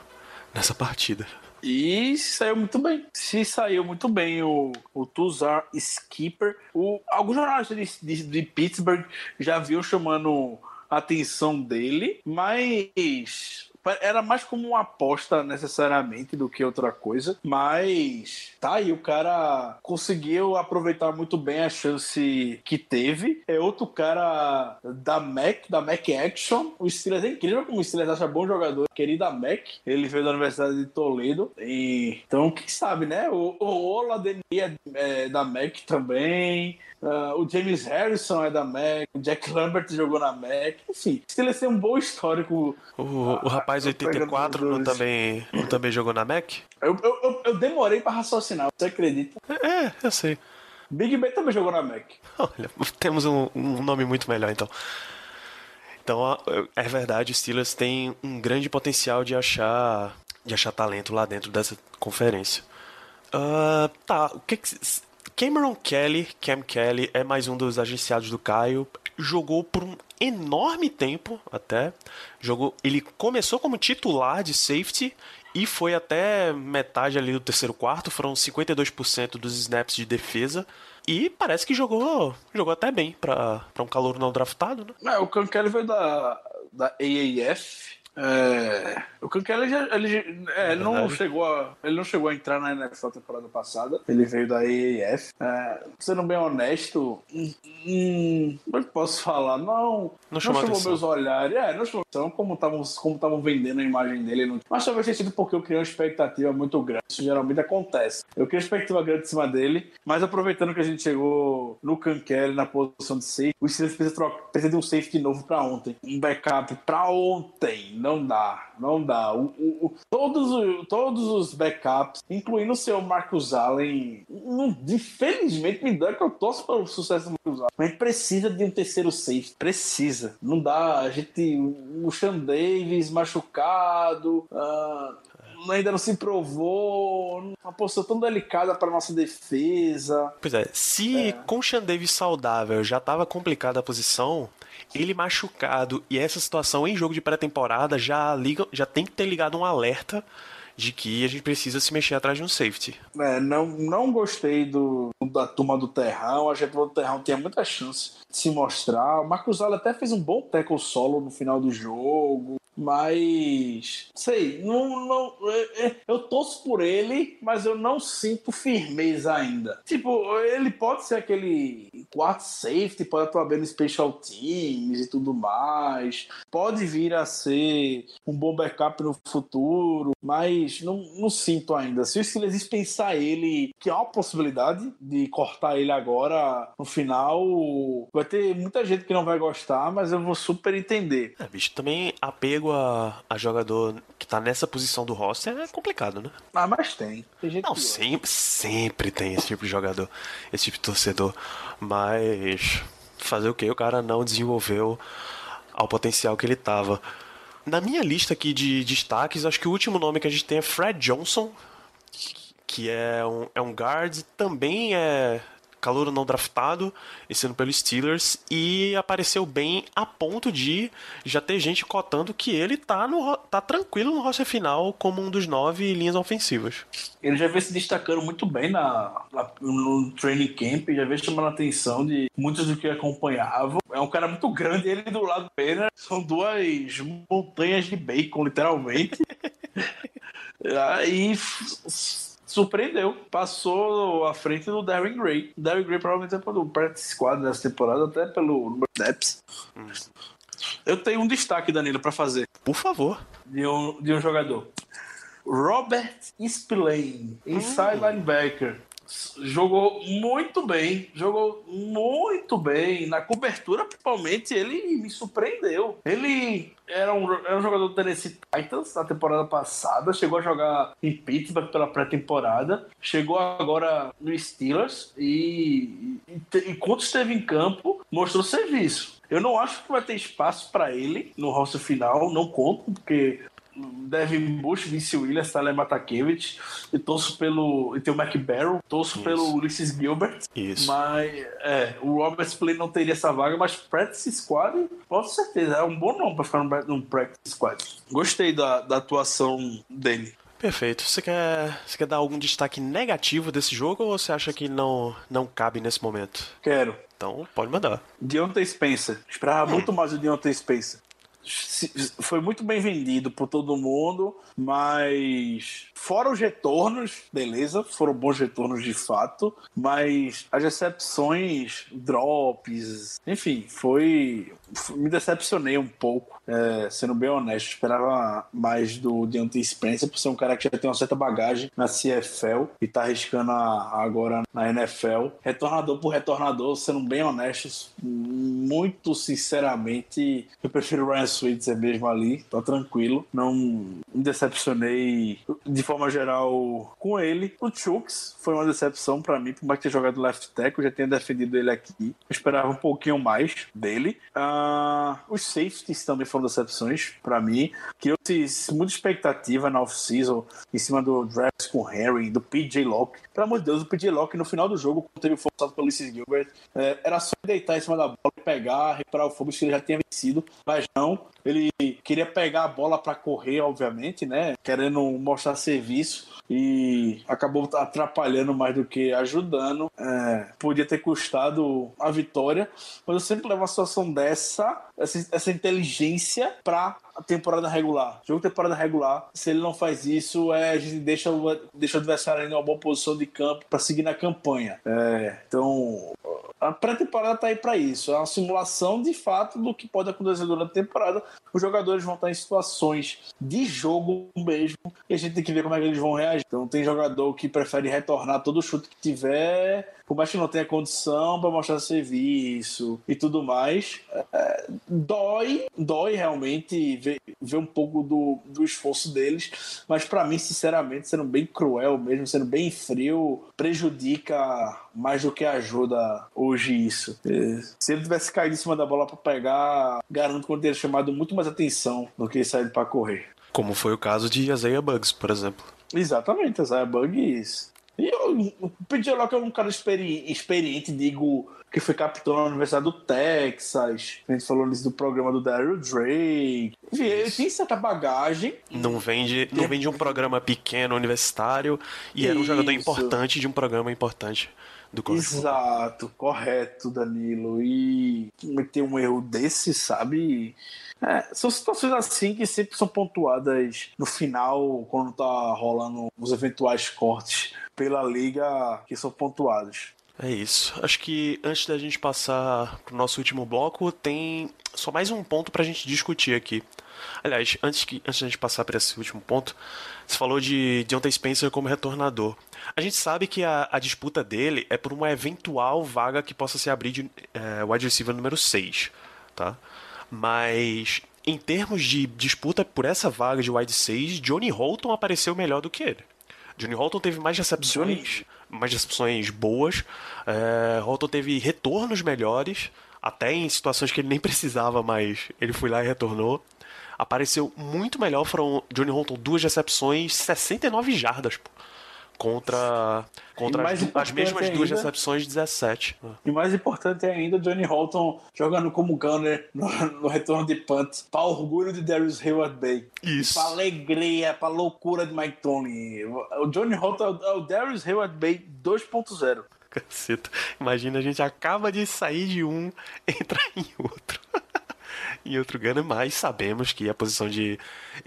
nessa partida. E saiu muito bem. Se saiu muito bem o, o Tuzar Skipper. O, alguns jornalistas de, de, de Pittsburgh já viu chamando a atenção dele, mas era mais como uma aposta necessariamente do que outra coisa, mas tá aí, o cara conseguiu aproveitar muito bem a chance que teve. É outro cara da Mac, da Mac Action. O Steelers é incrível como o Steelers acha bom jogador. Querida Mac, ele veio da Universidade de Toledo. E, então, quem sabe, né? O, o Ola é, é da Mac também. Uh, o James Harrison é da Mac, o Jack Lambert jogou na Mac, enfim, Steelers tem um bom histórico. O, o rapaz 84 não também, não também jogou na Mac? Eu, eu, eu, eu demorei para raciocinar, você acredita? É, eu sei. Big Ben também jogou na Mac. Olha, temos um, um nome muito melhor então. Então, é verdade, o Steelers tem um grande potencial de achar, de achar talento lá dentro dessa conferência. Uh, tá, o que, que Cameron Kelly, Cam Kelly, é mais um dos agenciados do Caio. Jogou por um enorme tempo até. Jogou, ele começou como titular de safety e foi até metade ali do terceiro quarto, foram 52% dos snaps de defesa. E parece que jogou, jogou até bem para um calor não draftado, né? É, o Cam Kelly veio da, da AAF, é, o Kankele já, ele, é, ele não chegou a, ele não chegou a entrar na NFL temporada passada. Ele veio da AAF. É, sendo bem honesto, hum, hum, como é que posso falar? Não, não chamou, não chamou meus olhares. É, não chamou atenção como estavam como estavam vendendo a imagem dele. Não... Mas talvez tenha sido porque eu criei uma expectativa muito grande. Isso geralmente acontece. Eu criei uma expectativa grande em cima dele, mas aproveitando que a gente chegou no Kankele na posição de safety, o Steelers precisa, precisa de um safety novo para ontem. Um backup para ontem não dá, não dá. O, o, o, todos, todos os backups, incluindo o seu Marcus Allen, não, infelizmente me dá que eu torço pelo sucesso do Marcus Allen. A gente precisa de um terceiro safety, precisa. Não dá, a gente, o Sean Davis machucado, uh, ainda não se provou, uma posição tão delicada para nossa defesa. Pois é, se é. com o Sean Davis saudável já estava complicada a posição, ele machucado e essa situação em jogo de pré-temporada já liga, já tem que ter ligado um alerta de que a gente precisa se mexer atrás de um safety. É, não, não gostei do, da turma do Terrão. A gente do Terrão tinha muita chance de se mostrar. O Marcos Allen até fez um bom tackle solo no final do jogo. Mas, sei, não, não, é, é, eu torço por ele, mas eu não sinto firmeza ainda. Tipo, ele pode ser aquele quarto safety, pode atuar bem no special teams e tudo mais, pode vir a ser um bom backup no futuro, mas não, não sinto ainda. Se o Steelers dispensar ele, que há uma possibilidade de cortar ele agora no final, vai ter muita gente que não vai gostar, mas eu vou super entender. É, bicho, também apego a, a jogador que tá nessa posição do roster é complicado, né? Ah, mas tem. Tem Não, sempre, sempre tem esse tipo de jogador, esse tipo de torcedor. Mas fazer o que? O cara não desenvolveu ao potencial que ele tava. Na minha lista aqui de destaques, acho que o último nome que a gente tem é Fred Johnson, que é um, é um guard, também é calouro não draftado, esse ano pelo Steelers, e apareceu bem a ponto de já ter gente cotando que ele tá, no, tá tranquilo no roster final como um dos nove linhas ofensivas. Ele já vem se destacando muito bem na, na- no training camp, já vem chamando a atenção de muitos do que acompanhavam. É um cara muito grande, ele do lado do Banner são duas montanhas de bacon, literalmente. [laughs] Aí surpreendeu, passou à frente do Darren Gray. Darren Gray provavelmente é pelo practice squad dessa temporada, até pelo número. Eu tenho um destaque, Danilo, pra fazer Por favor. de um, de um jogador. Robert Spillane, inside linebacker. Jogou muito bem, jogou muito bem. Na cobertura, principalmente, ele me surpreendeu. Ele era um, era um jogador do Tennessee Titans na temporada passada, chegou a jogar em Pittsburgh pela pré-temporada, chegou agora no Steelers e, e, e quando esteve em campo, mostrou serviço. Eu não acho que vai ter espaço para ele no roster final, não conto, porque Devin Bush, Vince Williams, Tyler Matakevich, e torço pelo. E tem o Mac Barrow, torço Isso. pelo Ulysses Gilbert. Isso. Mas é, o Robert Play não teria essa vaga, mas Practice Squad, com certeza, é um bom nome pra ficar no, no Practice Squad. Gostei da, da atuação dele. Perfeito. Você quer, você quer dar algum destaque negativo desse jogo ou você acha que não, não cabe nesse momento? Quero. Então, pode mandar. Deontay Spencer. Esperava muito mais do Deontay Spencer. Foi muito bem vendido por todo mundo, mas fora os retornos, beleza, foram bons retornos de fato, mas as recepções, drops, enfim, foi. Me decepcionei um pouco, é, sendo bem honesto. Esperava mais do Deontay Spencer, por ser um cara que já tem uma certa bagagem na CFL e tá arriscando a- agora na NFL. Retornador por retornador, sendo bem honestos, muito sinceramente, eu prefiro o Ryan Switzer mesmo ali, tá tranquilo. Não me decepcionei de forma geral com ele. O Chooks foi uma decepção pra mim, por mais que tenha jogado left tackle, eu já tenha defendido ele aqui. Eu esperava um pouquinho mais dele. Ah, os safeties também foram decepções pra mim. Criou-se muita expectativa na off-season em cima do draft com o Harry, do PJ Locke. Pelo amor de Deus, o PJ Locke no final do jogo, quando teve forçado pelo Ulysses Gilbert, é, era só deitar em cima da bola, pegar, recuperar o fogo, que ele já tinha vencido. Mas não, ele queria pegar a bola pra correr, obviamente, né? Querendo mostrar serviço e acabou atrapalhando mais do que ajudando. É, podia ter custado a vitória, mas eu sempre levo uma situação dessa, essa, essa inteligência pra a temporada regular. Jogo temporada regular, se ele não faz isso, é, a gente deixa o, deixa o adversário em uma boa posição de campo pra seguir na campanha. É, então, a pré-temporada tá aí pra isso. É uma simulação de fato do que pode acontecer durante a temporada. Os jogadores vão estar em situações de jogo mesmo e a gente tem que ver como é que eles vão reagir. Então, tem jogador que prefere retornar todo chute que tiver, por mais que não tenha condição para mostrar serviço e tudo mais. É, dói, dói realmente ver, ver um pouco do, do esforço deles, mas para mim, sinceramente, sendo bem cruel mesmo, sendo bem frio, prejudica mais do que ajuda hoje isso. Se ele tivesse caído em cima da bola para pegar, garanto que ele teria chamado muito mais atenção do que saído para correr. Como foi o caso de Isaiah Bugs, por exemplo. Exatamente, Isaiah Bugs. E eu- o PJ Locke é um cara experi- experiente, digo, que foi capitão na Universidade do Texas. A gente falou nisso do programa do Daryl Drake. Enfim, ele tem certa bagagem. Não vem de, não vem de um programa pequeno, universitário, e era um jogador importante de um programa importante do Cooper. Exato, correto, Danilo. E cometer um erro desse, sabe? É, são situações assim que sempre são pontuadas no final, quando tá rolando os eventuais cortes pela liga que são pontuados. É isso. Acho que antes da gente passar pro nosso último bloco, tem só mais um ponto pra gente discutir aqui. Aliás, antes, que, antes da gente passar para esse último ponto, você falou de Deontay Spencer como retornador. A gente sabe que a, a disputa dele é por uma eventual vaga que possa se abrir de é, wide receiver número 6, tá? Mas em termos de disputa por essa vaga de wide 6, Johnny Holton apareceu melhor do que ele. Johnny Holton teve mais recepções, Johnny- mais recepções boas. É, Holton teve retornos melhores, até em situações que ele nem [laughs] precisava, mas ele foi lá e retornou. Apareceu muito melhor. Foram Johnny Holton duas recepções, 69 jardas, pô, contra contra as, as mesmas duas ainda- recepções, 17. E mais importante ainda, Johnny Holton jogando como gunner no, no retorno de punt, para orgulho de Darius Hayward Bay. Isso. Para alegria, para loucura de Mike Tony. O Johnny Holton é o- é o Darius Hayward Bay 2.0. Caceta. Imagina, a gente acaba de sair de um, [laughs] entrar em outro. [laughs] em outro Gunner, mas sabemos que a posição de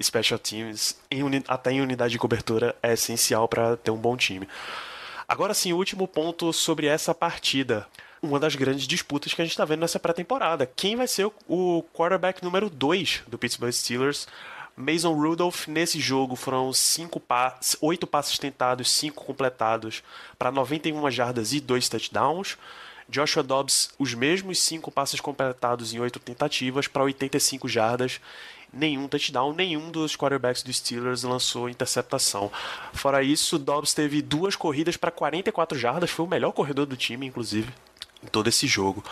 Special Teams, em até em unidade de cobertura, é essencial para ter um bom time. Agora sim, o último ponto sobre essa partida. Uma das grandes disputas que a gente está vendo nessa pré-temporada. Quem vai ser o, quarterback número 2 do Pittsburgh Steelers? Mason Rudolph, nesse jogo, foram cinco pa oito passes tentados, cinco completados para 91 jardas e dois touchdowns. Joshua Dobbs, os mesmos cinco passes completados em oito tentativas para 85 jardas, nenhum touchdown, nenhum dos quarterbacks dos Steelers lançou interceptação. Fora isso, Dobbs teve duas corridas para 44 jardas, foi o melhor corredor do time, inclusive, em todo esse jogo.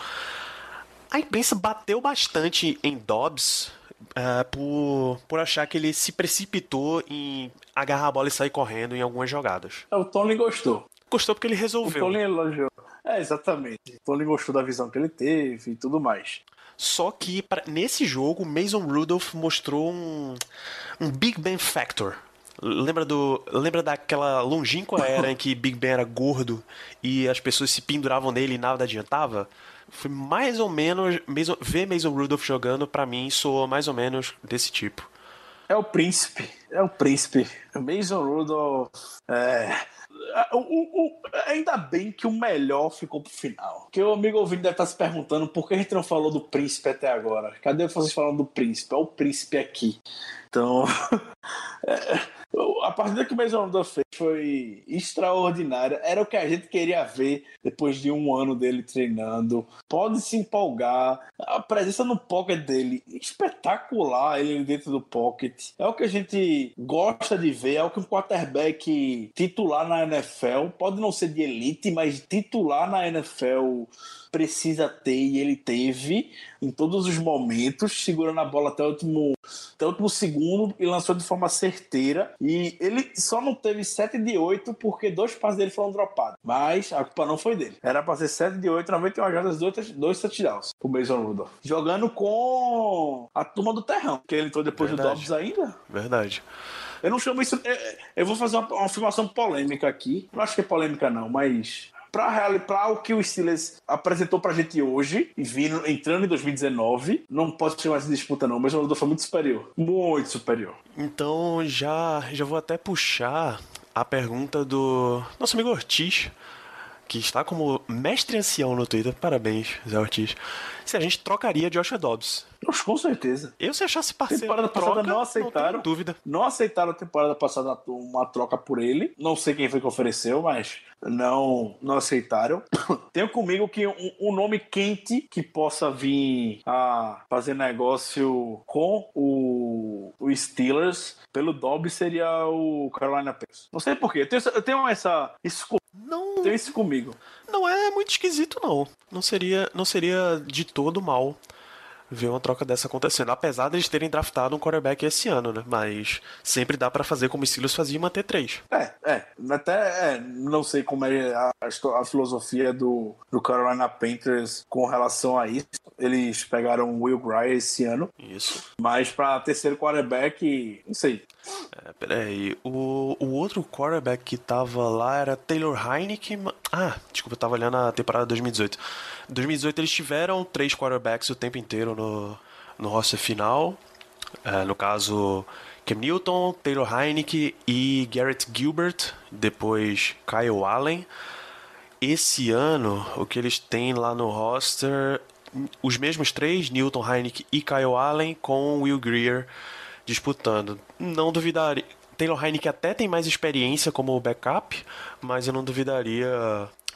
A imprensa bateu bastante em Dobbs eh, por, por achar que ele se precipitou em agarrar a bola e sair correndo em algumas jogadas. É, O Tony gostou. Gostou porque ele O resolveu. Tony elogiou. É, exatamente. O Tony gostou da visão que ele teve e tudo mais. Só que pra- nesse jogo, Mason Rudolph mostrou um, um Big Ben Factor. Lembra, do, lembra daquela longínqua era em que Big Ben era gordo e as pessoas se penduravam nele e nada adiantava? Foi mais ou menos. Mason, ver Mason Rudolph jogando, pra mim, soou mais ou menos desse tipo. É o príncipe. É o príncipe. Mason Rudolph. É. O, o- ainda bem que o melhor ficou pro final. Porque o amigo ouvinte deve estar se perguntando por que a gente não falou do príncipe até agora. Cadê vocês falando do príncipe? É o príncipe aqui. Então. [laughs] é, a partida que o Mason Rudolph fez foi extraordinária. Era o que a gente queria ver depois de um ano dele treinando. Pode se empolgar. A presença no pocket dele, espetacular. Ele dentro do pocket. É o que a gente gosta de ver. É o que um quarterback titular na NFL, pode não ser de elite, mas titular na NFL precisa ter e ele teve em todos os momentos, segurando a bola até o último, até o último segundo e lançou de forma certeira. E ele só não teve 7 de 8 porque dois passes dele foram dropados. Mas a culpa não foi dele. Era pra ser 7 de 8, 91 jardas, dois, dois touchdowns. O Mason Rudolph. Jogando com a turma do terrão, que ele entrou depois Verdade. do Dobbs ainda. Verdade. Eu não chamo isso. é, é, Eu vou fazer uma, uma afirmação polêmica aqui. Não acho que é polêmica, não, mas. Pra o que o Steelers apresentou pra gente hoje, e vindo, entrando em 2019, não pode chamar de disputa, não, mas o Ronaldo foi muito superior. Muito superior. Então já, já vou até puxar a pergunta do nosso amigo Ortiz, que está como mestre ancião no Twitter. Parabéns, Zé Ortiz. Se a gente trocaria Joshua Dobbs. Mas, com certeza. Eu, se achasse parceiro Temporada passada troca, não não aceitaram. tenho dúvida. Não aceitaram a temporada passada uma troca por ele. Não sei quem foi que ofereceu, mas não, não aceitaram. [coughs] Tenho comigo que um, um nome quente que possa vir a fazer negócio com o, o Steelers pelo Dobbs seria o Carolina Panthers. Não sei porquê. Eu tenho, eu tenho essa. Co- Não, tenho isso comigo. não é muito esquisito, não. Não seria, não seria de todo mal ver uma troca dessa acontecendo. Apesar de eles terem draftado um quarterback esse ano, né? Mas sempre dá para fazer como o Steelers fazia e manter três. É, é. Até é, não sei como é a, a filosofia do, do Carolina Panthers com relação a isso. Eles pegaram o Will Grier esse ano, Isso. mas para terceiro quarterback, não sei. É, peraí. O, o outro quarterback que tava lá era Taylor Heineken. Ah, desculpa, eu tava olhando a temporada 2018. 2018 eles tiveram três quarterbacks o tempo inteiro no, no roster final. É, no caso, Cam Newton, Taylor Heineken e Garrett Gilbert. Depois Kyle Allen. Esse ano, o que eles têm lá no roster, os mesmos três, Newton, Heineken e Kyle Allen, com Will Greer disputando. Não duvidaria. Taylor Heineken até tem mais experiência como backup, mas eu não duvidaria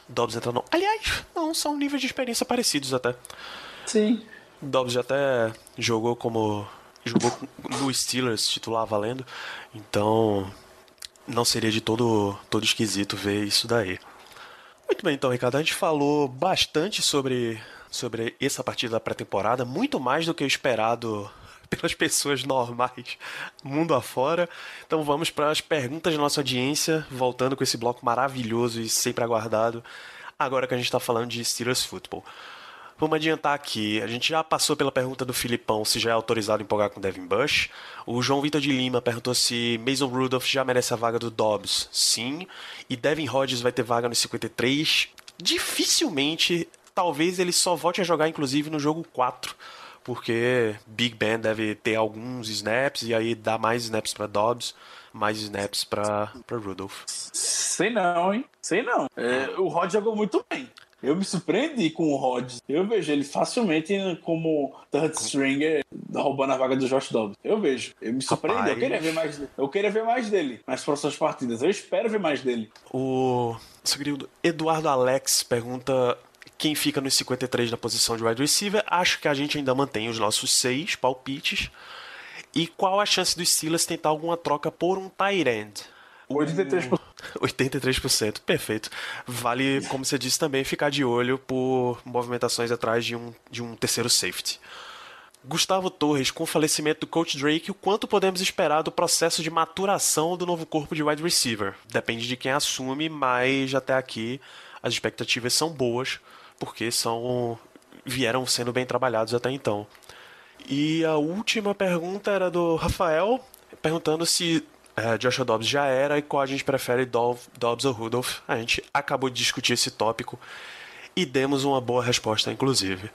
Dobbs entrar não. Aliás, não, são níveis de experiência parecidos até. Sim. Dobbs já até jogou como. jogou no Steelers, titular valendo. Então. Não seria de todo, todo esquisito ver isso daí. Muito bem, então, Ricardo, a gente falou bastante sobre, sobre essa partida da pré-temporada, muito mais do que o esperado [laughs] pelas pessoas normais mundo afora. Então vamos para as perguntas da nossa audiência, voltando com esse bloco maravilhoso e sempre aguardado, agora que a gente está falando de Steelers Football. Vamos adiantar aqui. A gente já passou pela pergunta do Filipão se já é autorizado empolgar com Devin Bush. O João Vitor de Lima perguntou se Mason Rudolph já merece a vaga do Dobbs. Sim. E Devin Hodges vai ter vaga no 53. Dificilmente. Talvez ele só volte a jogar, inclusive, no jogo 4. Porque Big Ben deve ter alguns snaps e aí dá mais snaps para Dobbs, mais snaps para Rudolph. Sei não, hein? Sei não. É, o Rod jogou muito bem. Eu me surpreendi com o Rod. Eu vejo ele facilmente como third stringer roubando a vaga do Josh Dobbs. Eu vejo. Eu me surpreendi. Eu Rapaz. queria ver mais dele. Eu queria ver mais dele nas próximas partidas. Eu espero ver mais dele. O querido Eduardo Alex pergunta quem fica nos 53 na posição de wide receiver. Acho que a gente ainda mantém os nossos seis palpites. E qual a chance dos Steelers tentar alguma troca por um tight end? 83%. 83%, perfeito. Vale, como você disse também, ficar de olho por movimentações atrás de um, de um terceiro safety. Gustavo Torres, com o falecimento do coach Drake, o quanto podemos esperar do processo de maturação do novo corpo de wide receiver? Depende de quem assume, mas até aqui as expectativas são boas, porque são vieram sendo bem trabalhados até então. E a última pergunta era do Rafael, perguntando se é, Joshua Dobbs já era e qual a gente prefere, Dobbs ou Rudolph. A gente acabou de discutir esse tópico e demos uma boa resposta, inclusive.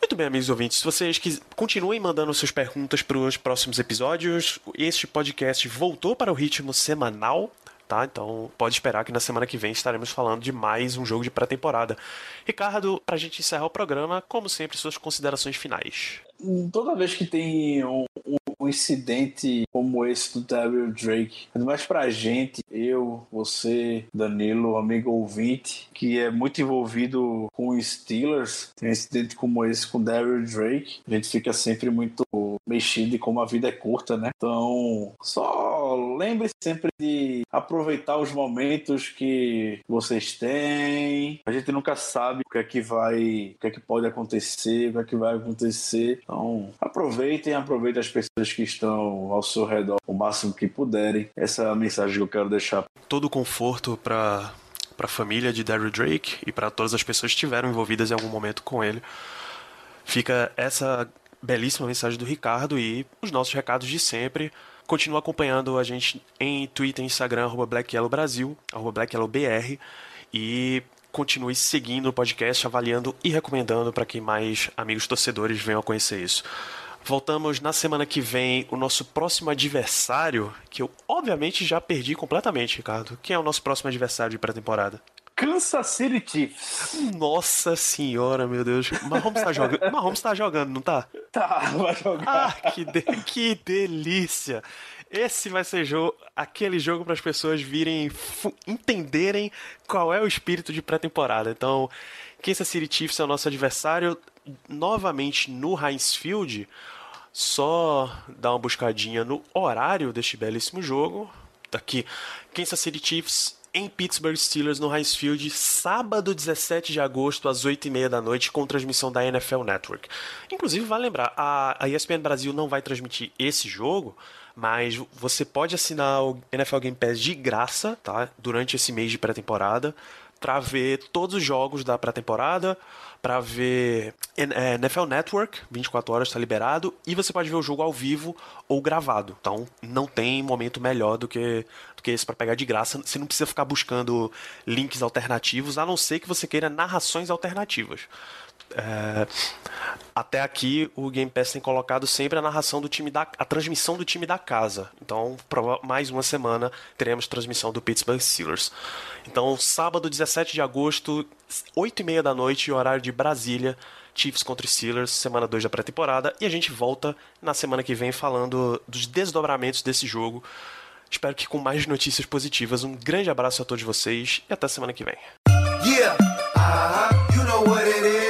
Muito bem, amigos ouvintes. Se vocês quis... continuem mandando suas perguntas para os próximos episódios, este podcast voltou para o ritmo semanal, tá? Então pode esperar que na semana que vem estaremos falando de mais um jogo de pré-temporada. Ricardo, para a gente encerrar o programa, como sempre, suas considerações finais. Toda vez que tem um, um- um incidente como esse do Daryl Drake, ainda mais pra gente, eu, você, Danilo, amigo ouvinte, que é muito envolvido com Steelers, tem um incidente como esse com Daryl Drake, a gente fica sempre muito mexido e como a vida é curta, né? Então, só lembre sempre de aproveitar os momentos que vocês têm. A gente nunca sabe o que é que vai, o que é que pode acontecer, o que é que vai acontecer. Então, aproveitem, aproveitem as pessoas que estão ao seu redor o máximo que puderem. Essa é a mensagem que eu quero deixar. todo o conforto para para a família de Daryl Drake e para todas as pessoas que estiveram envolvidas em algum momento com ele. Fica essa belíssima mensagem do Ricardo e os nossos recados de sempre. Continua acompanhando a gente em Twitter Instagram, arroba Black Yellow Brasil, arroba Black Yellow BR, e continue seguindo o podcast, avaliando e recomendando para que mais amigos torcedores venham a conhecer isso. Voltamos na semana que vem, o nosso próximo adversário, que eu obviamente já perdi completamente, Ricardo. Quem é o nosso próximo adversário de pré-temporada? Kansas City Chiefs. Nossa senhora, meu Deus. Mahomes tá jogando, [laughs] Mahomes tá jogando, não tá? Tá, vai jogar. Ah, que, de- que delícia! Esse vai ser jogo, aquele jogo para as pessoas virem entenderem qual é o espírito de pré-temporada. Então, Kansas City Chiefs é o nosso adversário novamente no Heinz Field. Só dar uma buscadinha no horário deste belíssimo jogo. Aqui, Kansas City Chiefs em Pittsburgh Steelers no Heinz Field, sábado 17 de agosto, às 8h30 da noite, com transmissão da NFL Network. Inclusive, vale lembrar, a, a ESPN Brasil não vai transmitir esse jogo, mas você pode assinar o NFL Game Pass de graça, tá? Durante esse mês de pré-temporada, para ver todos os jogos da pré-temporada, para ver é, NFL Network, 24 horas está liberado, e você pode ver o jogo ao vivo ou gravado. Então não tem momento melhor do que, do que esse para pegar de graça. Você não precisa ficar buscando links alternativos, a não ser que você queira narrações alternativas. É, até aqui o Game Pass tem colocado sempre a narração do time da a transmissão do time da casa. Então, mais uma semana teremos transmissão do Pittsburgh Steelers. Então, sábado 17 de agosto, 8 e meia da noite, horário de Brasília, Chiefs contra Steelers, semana 2 da pré-temporada, e a gente volta na semana que vem falando dos desdobramentos desse jogo. Espero que com mais notícias positivas. Um grande abraço a todos vocês e até semana que vem. Yeah. Uh -huh.